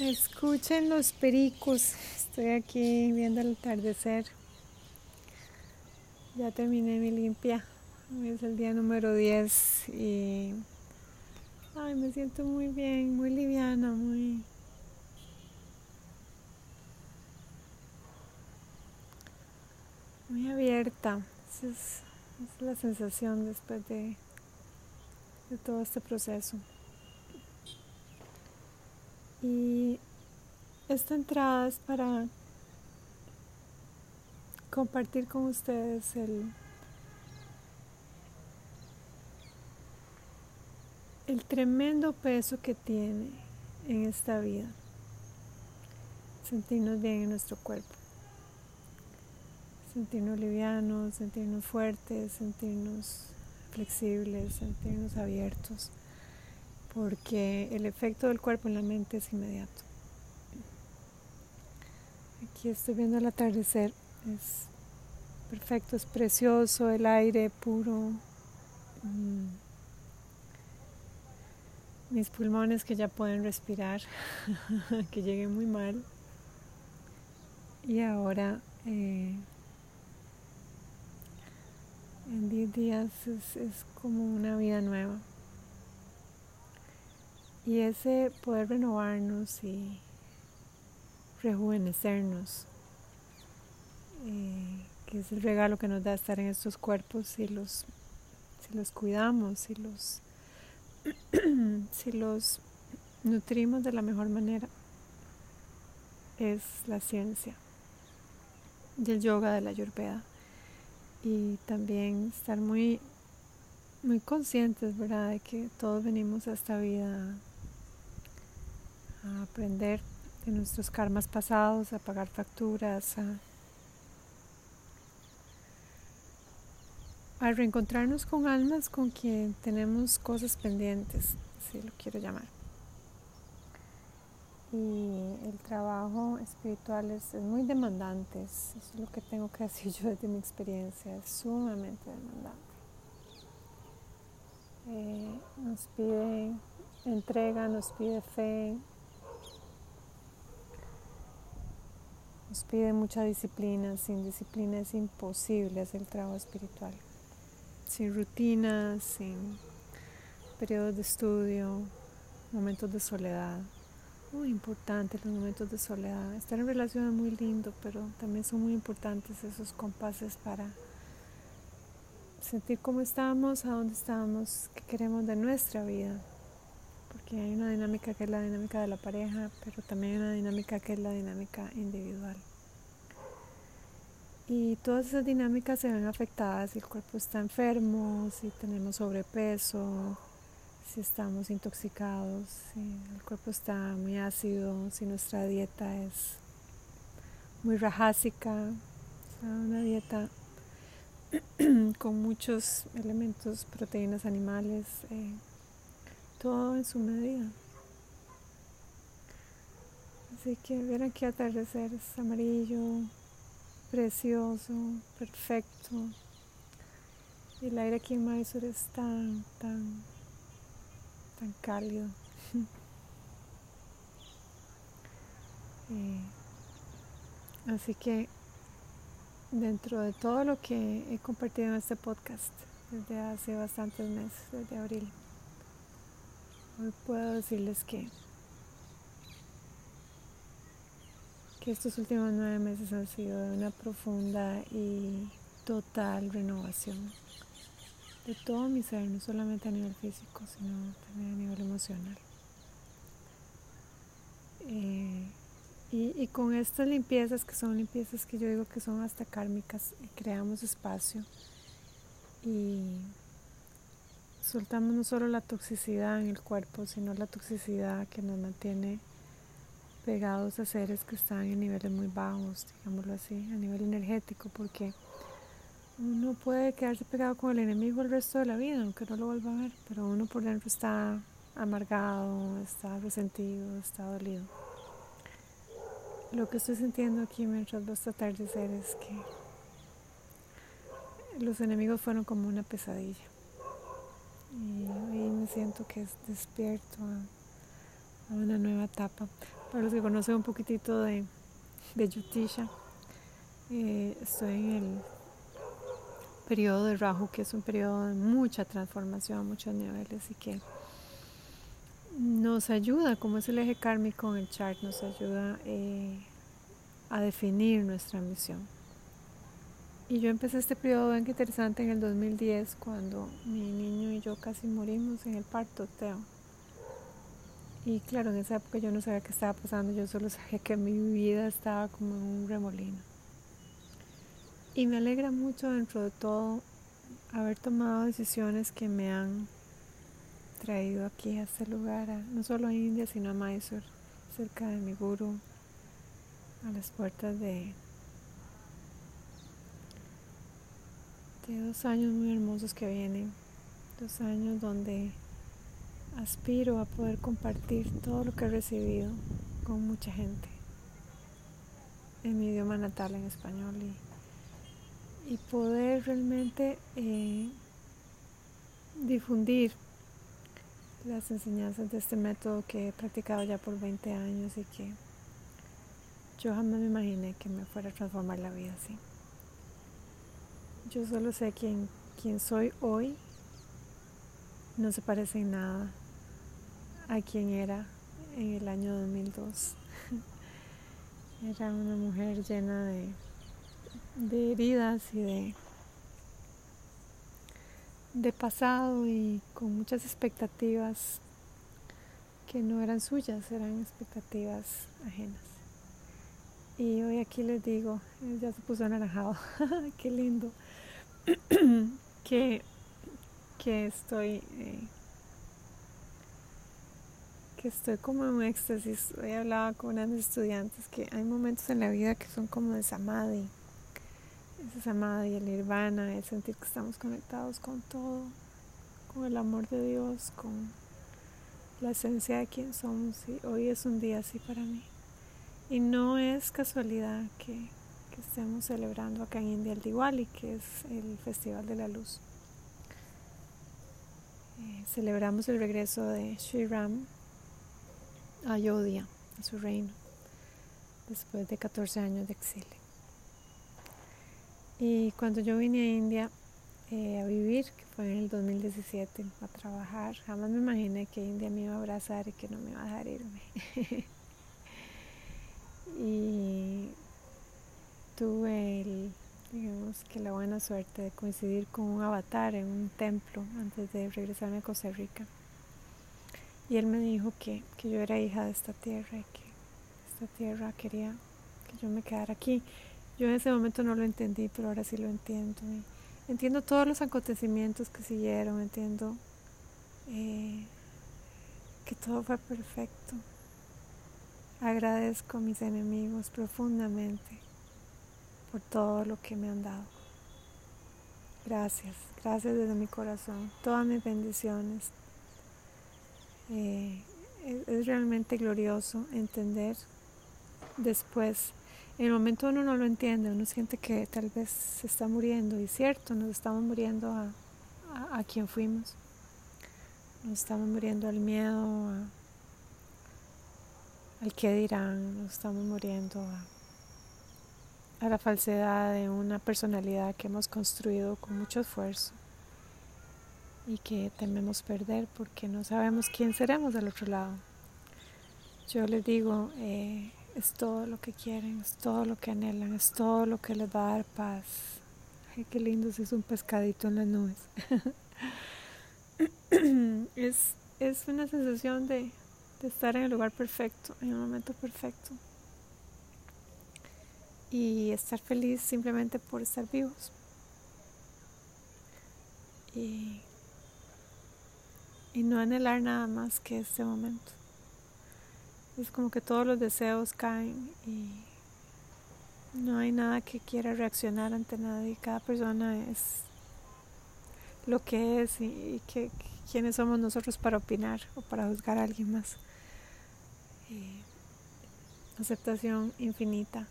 Escuchen los pericos. Estoy aquí viendo el atardecer. Ya terminé mi limpia. Es el día número 10 y ay, me siento muy bien, muy liviana, muy muy abierta. Esa es, es la sensación después de, de todo este proceso. Y esta entrada es para compartir con ustedes el, el tremendo peso que tiene en esta vida sentirnos bien en nuestro cuerpo, sentirnos livianos, sentirnos fuertes, sentirnos flexibles, sentirnos abiertos porque el efecto del cuerpo en la mente es inmediato. Aquí estoy viendo el atardecer, es perfecto, es precioso, el aire puro. Mm. Mis pulmones que ya pueden respirar, que llegué muy mal. Y ahora, eh, en 10 días, es, es como una vida nueva. Y ese poder renovarnos y rejuvenecernos, eh, que es el regalo que nos da estar en estos cuerpos si los, si los cuidamos, si los, si los nutrimos de la mejor manera, es la ciencia del yoga, de la ayurveda. Y también estar muy, muy conscientes, ¿verdad?, de que todos venimos a esta vida a aprender de nuestros karmas pasados, a pagar facturas, a, reencontrarnos con almas con quien tenemos cosas pendientes, si lo quiero llamar. Y el trabajo espiritual es, muy demandante, eso es lo que tengo que decir yo desde mi experiencia, es sumamente demandante. Eh, nos pide entrega, nos pide fe, Nos pide mucha disciplina, sin disciplina es imposible hacer el trabajo espiritual. Sin rutinas, sin periodos de estudio, momentos de soledad. Muy importantes los momentos de soledad. Estar en relación es muy lindo, pero también son muy importantes esos compases para sentir cómo estamos, a dónde estamos, qué queremos de nuestra vida. Porque hay una dinámica que es la dinámica de la pareja, pero también hay una dinámica que es la dinámica individual. Y todas esas dinámicas se ven afectadas si el cuerpo está enfermo, si tenemos sobrepeso, si estamos intoxicados, si el cuerpo está muy ácido, si nuestra dieta es muy rajásica, una dieta con muchos elementos, proteínas animales, eh, todo en su medida. Así que ver aquí atardecer es amarillo, precioso, perfecto. Y el aire aquí en Mysore es tan, tan, tan cálido. Eh, así que dentro de todo lo que he compartido en este podcast desde hace bastantes meses, desde abril, hoy puedo decirles que que estos últimos nueve meses han sido de una profunda y total renovación de todo mi ser, no solamente a nivel físico, sino también a nivel emocional. Eh, y, y, con estas limpiezas, que son limpiezas que yo digo que son hasta kármicas, creamos espacio y soltamos no solo la toxicidad en el cuerpo, sino la toxicidad que nos mantiene pegados a seres que están en niveles muy bajos, digámoslo así, a nivel energético, porque uno puede quedarse pegado con el enemigo el resto de la vida, aunque no lo vuelva a ver, pero uno por dentro está amargado, está resentido, está dolido. Lo que estoy sintiendo aquí mientras veo esta atardecer es que los enemigos fueron como una pesadilla. Y hoy me siento que es despierto a una nueva etapa. Para los que conocen un poquitito de, de Yutisha, eh, estoy en el periodo de Rahu, que es un periodo de mucha transformación a muchos niveles y que nos ayuda, como es el eje kármico en el chart, nos ayuda eh, a definir nuestra misión. Y yo empecé este periodo bien interesante en el 2010, cuando mi niño y yo casi morimos en el parto, Teo. Y claro, en esa época yo no sabía qué estaba pasando, yo solo sabía que mi vida estaba como en un remolino. Y me alegra mucho dentro de todo haber tomado decisiones que me han traído aquí a este lugar, no solo a India, sino a Mysore, cerca de mi guru, a las puertas de, dos años muy hermosos que vienen, dos años donde aspiro a poder compartir todo lo que he recibido con mucha gente en mi idioma natal en español y, y poder realmente eh, difundir las enseñanzas de este método que he practicado ya por 20 años y que yo jamás me imaginé que me fuera a transformar la vida así. Yo solo sé quién, quién soy hoy no se parece en nada a quien era en el año 2002. era una mujer llena de, de heridas y de de pasado y con muchas expectativas que no eran suyas, eran expectativas ajenas. Y hoy aquí les digo, ya se puso anaranjado, qué lindo, que, que estoy, eh, que estoy como en un éxtasis. Hoy hablaba con una de mis estudiantes que hay momentos en la vida que son como de samadhi esa amada y el nirvana, el sentir que estamos conectados con todo, con el amor de Dios, con la esencia de quien somos. Y hoy es un día así para mí. Y no es casualidad que, estemos celebrando acá en India el Diwali, que es el Festival de la Luz. Eh, celebramos el regreso de Sri Ram a Ayodhya, a su reino, después de 14 años de exilio. Y cuando yo vine a India eh, a vivir, que fue en el 2017, a trabajar, jamás me imaginé que India me iba a abrazar y que no me iba a dejar irme. y tuve el, digamos que la buena suerte de coincidir con un avatar en un templo antes de regresarme a Costa Rica. Y él me dijo que, que yo era hija de esta tierra y que esta tierra quería que yo me quedara aquí. Yo en ese momento no lo entendí, pero ahora sí lo entiendo. entiendo todos los acontecimientos que siguieron, entiendo eh, que todo fue perfecto. Agradezco a mis enemigos profundamente por todo lo que me han dado. Gracias, gracias desde mi corazón. Todas mis bendiciones. Eh, es realmente glorioso entender después en el momento uno no lo entiende, uno siente que tal vez se está muriendo, y cierto, nos estamos muriendo a, a, quien fuimos, nos estamos muriendo al miedo, al que dirán, nos estamos muriendo a, la falsedad de una personalidad que hemos construido con mucho esfuerzo y que tememos perder porque no sabemos quién seremos del otro lado. Yo les digo, eh, es todo lo que quieren, es todo lo que anhelan, es todo lo que les va a dar paz. Ay, qué lindo si es un pescadito en las nubes. es, es una sensación de, de estar en el lugar perfecto, en el momento perfecto. Y estar feliz simplemente por estar vivos. Y, y no anhelar nada más que este momento. Es como que todos los deseos caen y no hay nada que quiera reaccionar ante nadie. Cada persona es lo que es y, que, quiénes somos nosotros para opinar o para juzgar a alguien más. Aceptación infinita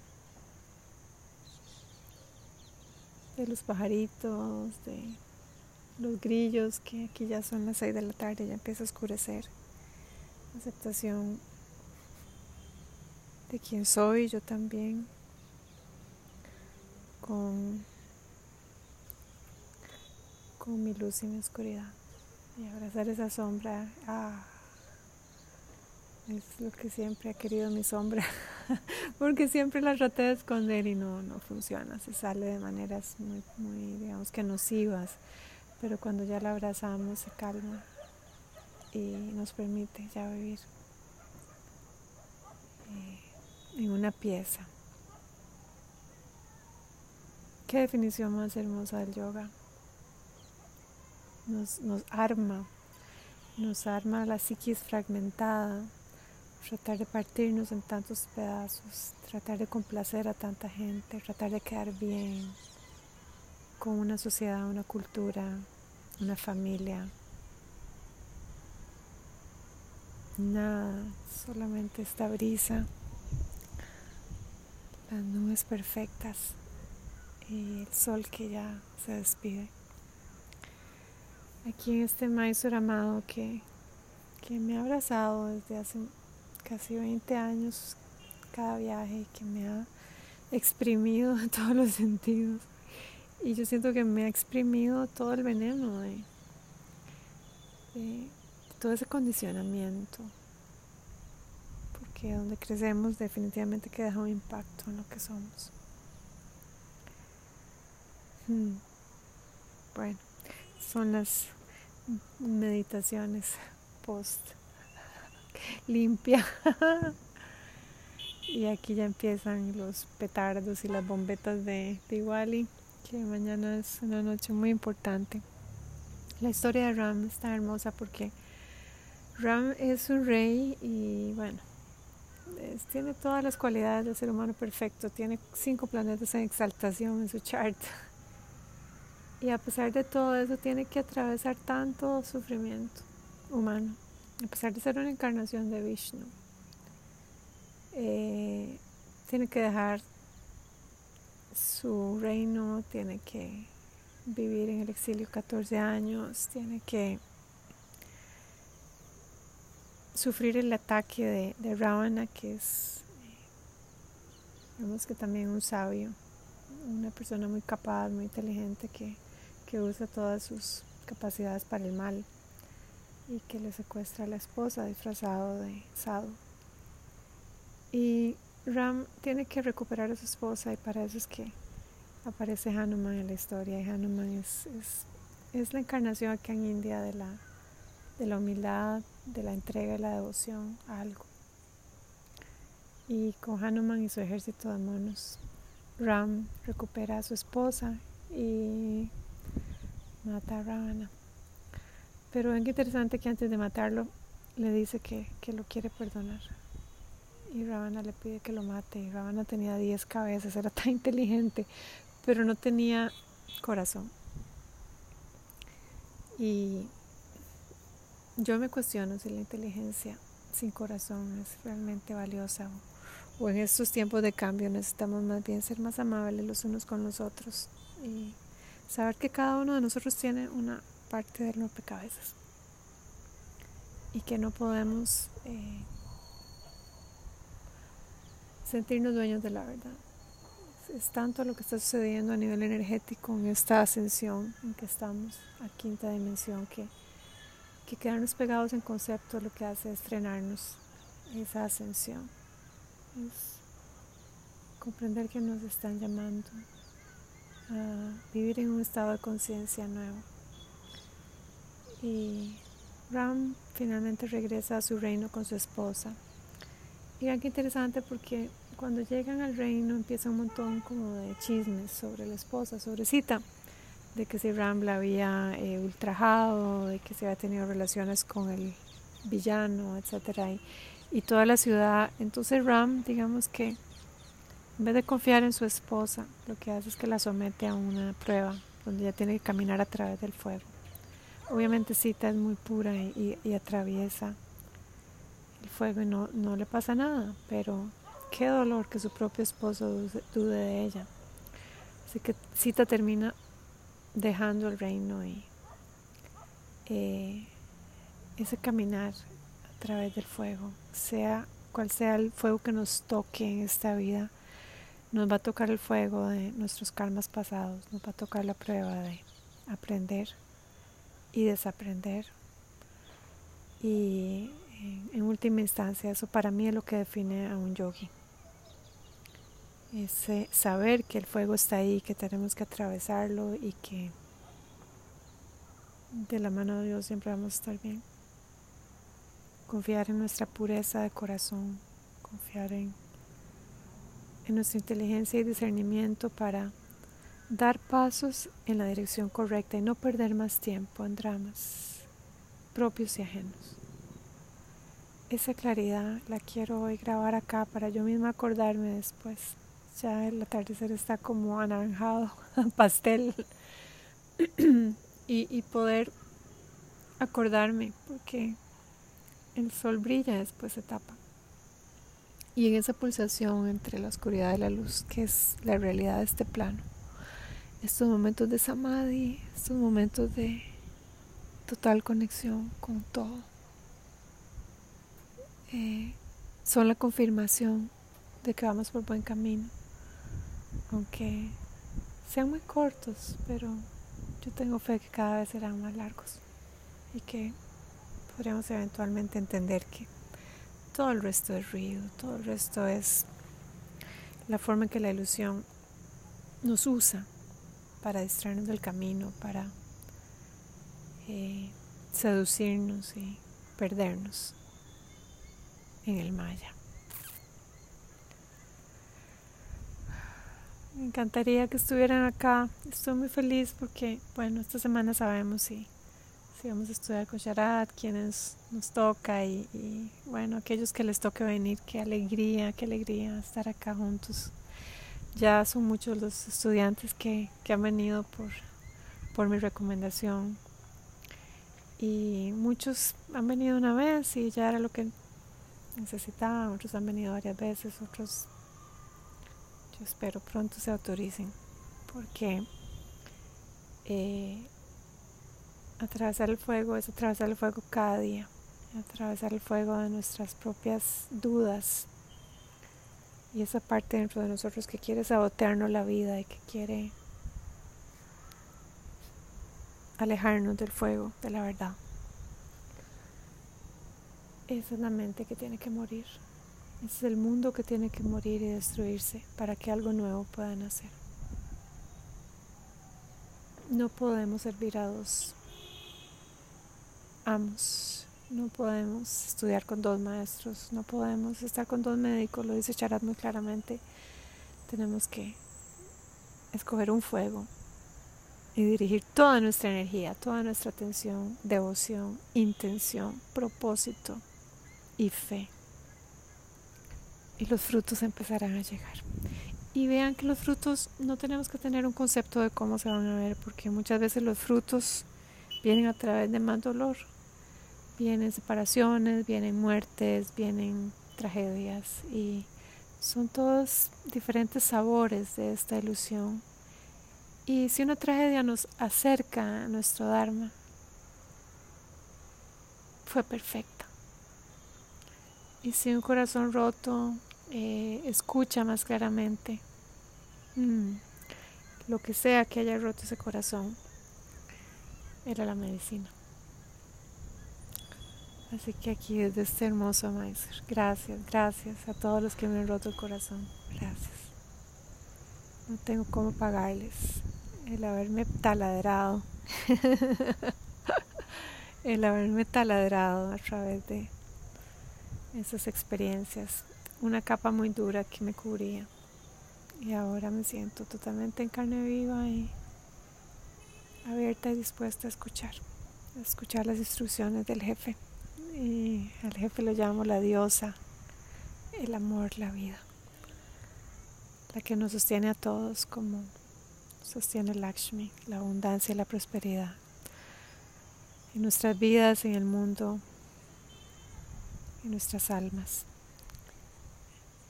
de los pajaritos, de los grillos, que aquí ya son las seis de la tarde, ya empieza a oscurecer. Aceptación de quién soy yo también, con, con mi luz y mi oscuridad. Y abrazar esa sombra, ah, es lo que siempre ha querido mi sombra, porque siempre la traté de esconder y no, no funciona, se sale de maneras muy, muy, digamos que nocivas, pero cuando ya la abrazamos se calma y nos permite ya vivir eh, en una pieza. Qué definición más hermosa del yoga. Nos, nos arma, nos arma la psiquis fragmentada, tratar de partirnos en tantos pedazos, tratar de complacer a tanta gente, tratar de quedar bien con una sociedad, una cultura, una familia. Nada, solamente esta brisa, las nubes perfectas y el sol que ya se despide. Aquí en este maestro amado que, que me ha abrazado desde hace casi 20 años cada viaje que me ha exprimido en todos los sentidos. Y yo siento que me ha exprimido todo el veneno de, todo ese condicionamiento. Porque donde crecemos definitivamente que deja un impacto en lo que somos. Hmm. Bueno, son las meditaciones post limpia. y aquí ya empiezan los petardos y las bombetas de Diwali, que mañana es una noche muy importante. La historia de Ram está hermosa porque Ram es un rey y bueno, tiene todas las cualidades del ser humano perfecto, tiene cinco planetas en exaltación en su chart. Y a pesar de todo eso tiene que atravesar tanto sufrimiento humano a pesar de ser una encarnación de Vishnu, eh, tiene que dejar su reino, tiene que vivir en el exilio 14 años, tiene que sufrir el ataque de, de Ravana, que es, vemos que también un sabio, una persona muy capaz, muy inteligente, que, que usa todas sus capacidades para el mal y que le secuestra a la esposa disfrazado de Sadhu. Y Ram tiene que recuperar a su esposa y para eso es que aparece Hanuman en la historia. Y Hanuman es, es, la encarnación acá en India de la, de la humildad, de la entrega y la devoción a algo. Y con Hanuman y su ejército de monos, Ram recupera a su esposa y mata a Ravana. Pero es interesante que antes de matarlo le dice que, lo quiere perdonar. Y Ravana le pide que lo mate. Y Ravana tenía 10 cabezas, era tan inteligente, pero no tenía corazón. Y yo me cuestiono si la inteligencia sin corazón es realmente valiosa o, o en estos tiempos de cambio necesitamos más bien ser más amables los unos con los otros y saber que cada uno de nosotros tiene una parte del rompecabezas y que no podemos eh, sentirnos dueños de la verdad. Es, tanto lo que está sucediendo a nivel energético en esta ascensión en que estamos, a quinta dimensión, que, que quedarnos pegados en concepto lo que hace es frenarnos esa ascensión. Es comprender que nos están llamando a vivir en un estado de conciencia nuevo. Y Ram finalmente regresa a su reino con su esposa. Y qué interesante porque cuando llegan al reino empieza un montón como de chismes sobre la esposa, sobre Sita, de que si Ram la había eh, ultrajado, de que se había tenido relaciones con el villano, etc. Y, y toda la ciudad. Entonces Ram, digamos que en vez de confiar en su esposa, lo que hace es que la somete a una prueba donde ella tiene que caminar a través del fuego. Obviamente Sita es muy pura y, atraviesa el fuego y no, no, le pasa nada, pero qué dolor que su propio esposo dude, de ella. Así que Sita termina dejando el reino y eh, ese caminar a través del fuego, sea cual sea el fuego que nos toque en esta vida, nos va a tocar el fuego de nuestros karmas pasados, nos va a tocar la prueba de aprender y desaprender. Y en, última instancia, eso para mí es lo que define a un yogi. Ese saber que el fuego está ahí, que tenemos que atravesarlo y que de la mano de Dios siempre vamos a estar bien. Confiar en nuestra pureza de corazón, confiar en nuestra inteligencia y discernimiento para dar pasos en la dirección correcta y no perder más tiempo en dramas propios y ajenos. Esa claridad la quiero hoy grabar acá para yo misma acordarme después. Ya el atardecer está como anaranjado, pastel, y, poder acordarme, porque el sol brilla, después se tapa. Y en esa pulsación entre la oscuridad y la luz, que es la realidad de este plano, estos momentos de samadhi, estos momentos de total conexión con todo, eh, son la confirmación de que vamos por buen camino, aunque sean muy cortos, pero yo tengo fe que cada vez serán más largos y que podremos eventualmente entender que todo el resto es ruido, todo el resto es la forma en que la ilusión nos usa para distraernos del camino, para eh, seducirnos y perdernos en el Maya. Me encantaría que estuvieran acá. Estoy muy feliz porque, bueno, esta semana sabemos si, si vamos a estudiar con quienes nos toca y, y, bueno, aquellos que les toque venir, qué alegría, qué alegría estar acá juntos ya son muchos los estudiantes que, han venido por, por mi recomendación. Y muchos han venido una vez y ya era lo que necesitaban, otros han venido varias veces, otros yo espero pronto se autoricen porque eh, atravesar el fuego es atravesar el fuego cada día, atravesar el fuego de nuestras propias dudas, y esa parte dentro de nosotros que quiere sabotearnos la vida y que quiere alejarnos del fuego, de la verdad. Esa es la mente que tiene que morir. Ese es el mundo que tiene que morir y destruirse para que algo nuevo pueda nacer. No podemos servir a dos amos no podemos estudiar con dos maestros, no podemos estar con dos médicos, lo dice Charat muy claramente. Tenemos que escoger un fuego y dirigir toda nuestra energía, toda nuestra atención, devoción, intención, propósito y fe. Y los frutos empezarán a llegar. Y vean que los frutos no tenemos que tener un concepto de cómo se van a ver, porque muchas veces los frutos vienen a través de más dolor, vienen separaciones, vienen muertes, vienen tragedias y son todos diferentes sabores de esta ilusión. Y si una tragedia nos acerca a nuestro Dharma, fue perfecta. Y si un corazón roto eh, escucha más claramente, mm, lo que sea que haya roto ese corazón, era la medicina. Así que aquí desde este hermoso maestro, gracias, gracias a todos los que me han roto el corazón, gracias. No tengo cómo pagarles el haberme taladrado, el haberme taladrado a través de esas experiencias, una capa muy dura que me cubría. Y ahora me siento totalmente en carne viva y abierta y dispuesta a escuchar, a escuchar las instrucciones del jefe y al jefe lo llamo la diosa, el amor, la vida, la que nos sostiene a todos como sostiene Lakshmi, la abundancia y la prosperidad en nuestras vidas, en el mundo, en nuestras almas.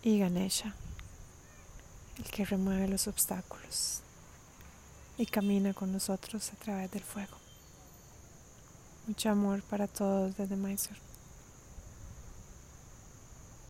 Y Ganesha, el que remueve los obstáculos y camina con nosotros a través del fuego. Mucho amor para todos desde Mysore.